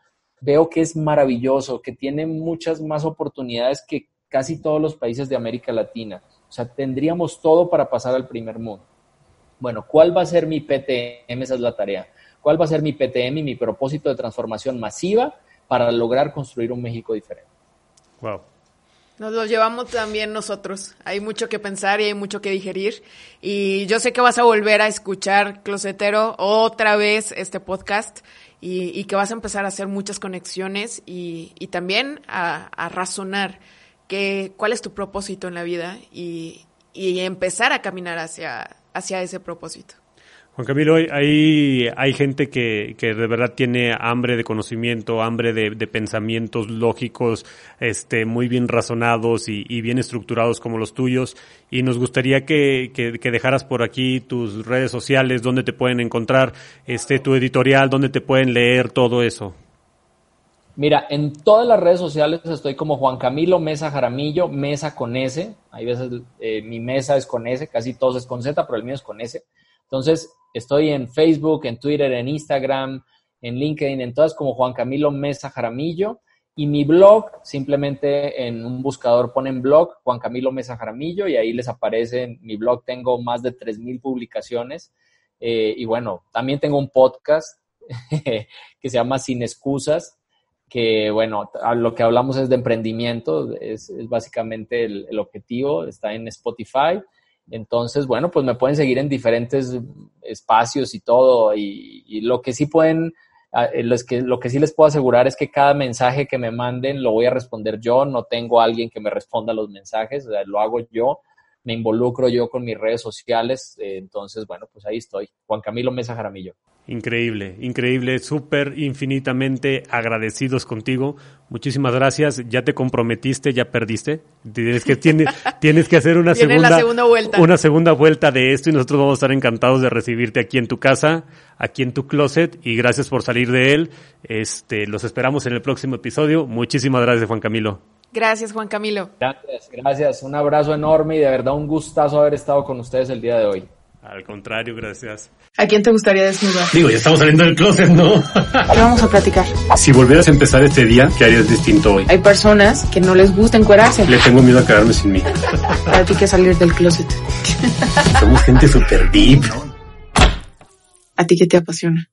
veo que es maravilloso, que tiene muchas más oportunidades que casi todos los países de América Latina. O sea, tendríamos todo para pasar al primer mundo. Bueno, ¿cuál va a ser mi PTM? Esa es la tarea. ¿Cuál va a ser mi PTM y mi propósito de transformación masiva para lograr construir un México diferente? Wow. Nos lo llevamos también nosotros. Hay mucho que pensar y hay mucho que digerir. Y yo sé que vas a volver a escuchar, Closetero, otra vez este podcast y, que vas a empezar a hacer muchas conexiones y, también a, razonar que, cuál es tu propósito en la vida y, y empezar a caminar hacia, hacia ese propósito. Juan Camilo, hay, hay gente que, que de verdad tiene hambre de conocimiento, hambre de, pensamientos lógicos, este, muy bien razonados y, bien estructurados como los tuyos. Y nos gustaría que, que, dejaras por aquí tus redes sociales, donde te pueden encontrar, este, tu editorial, donde te pueden leer todo eso. Mira, en todas las redes sociales estoy como Juan Camilo Mesa Jaramillo, Mesa con S. Hay veces eh, mi mesa es con S, casi todos es con Z, pero el mío es con S. Entonces, estoy en Facebook, en Twitter, en Instagram, en LinkedIn, en todas como Juan Camilo Mesa Jaramillo. Y mi blog, simplemente en un buscador ponen blog Juan Camilo Mesa Jaramillo y ahí les aparece, mi blog tengo más de 3.000 publicaciones. Eh, y bueno, también tengo un podcast que se llama Sin Excusas, que bueno, lo que hablamos es de emprendimiento, es, básicamente el, el, objetivo, está en Spotify entonces, bueno, pues me pueden seguir en diferentes espacios y todo. Y, lo que sí pueden, ah, eh, lo que, lo que sí les puedo asegurar es que cada mensaje que me manden lo voy a responder yo. No tengo a alguien que me responda los mensajes, lo hago yo. Me involucro yo con mis redes sociales. Eh, entonces, bueno, pues ahí estoy. Juan Camilo Mesa Jaramillo. Increíble, increíble, súper infinitamente agradecidos contigo. Muchísimas gracias. Ya te comprometiste, ya perdiste. Tienes que, tienes, tienes que hacer una segunda, segunda vuelta. una segunda vuelta de esto y nosotros vamos a estar encantados de recibirte aquí en tu casa, aquí en tu closet y gracias por salir de él. Este, los esperamos en el próximo episodio. Muchísimas gracias, Juan Camilo. Gracias, Juan Camilo. Gracias, gracias. Un abrazo enorme y de verdad un gustazo haber estado con ustedes el día de hoy. Al contrario, gracias. ¿A quién te gustaría desnudar? Digo, ya estamos saliendo del closet, ¿no? ¿Qué vamos a platicar? Si volvieras a empezar este día, ¿qué harías distinto hoy? Hay personas que no les gusta encuerarse. Le tengo miedo a quedarme sin mí. Para ti que salir del closet. Somos gente súper deep. ¿A ti qué te apasiona?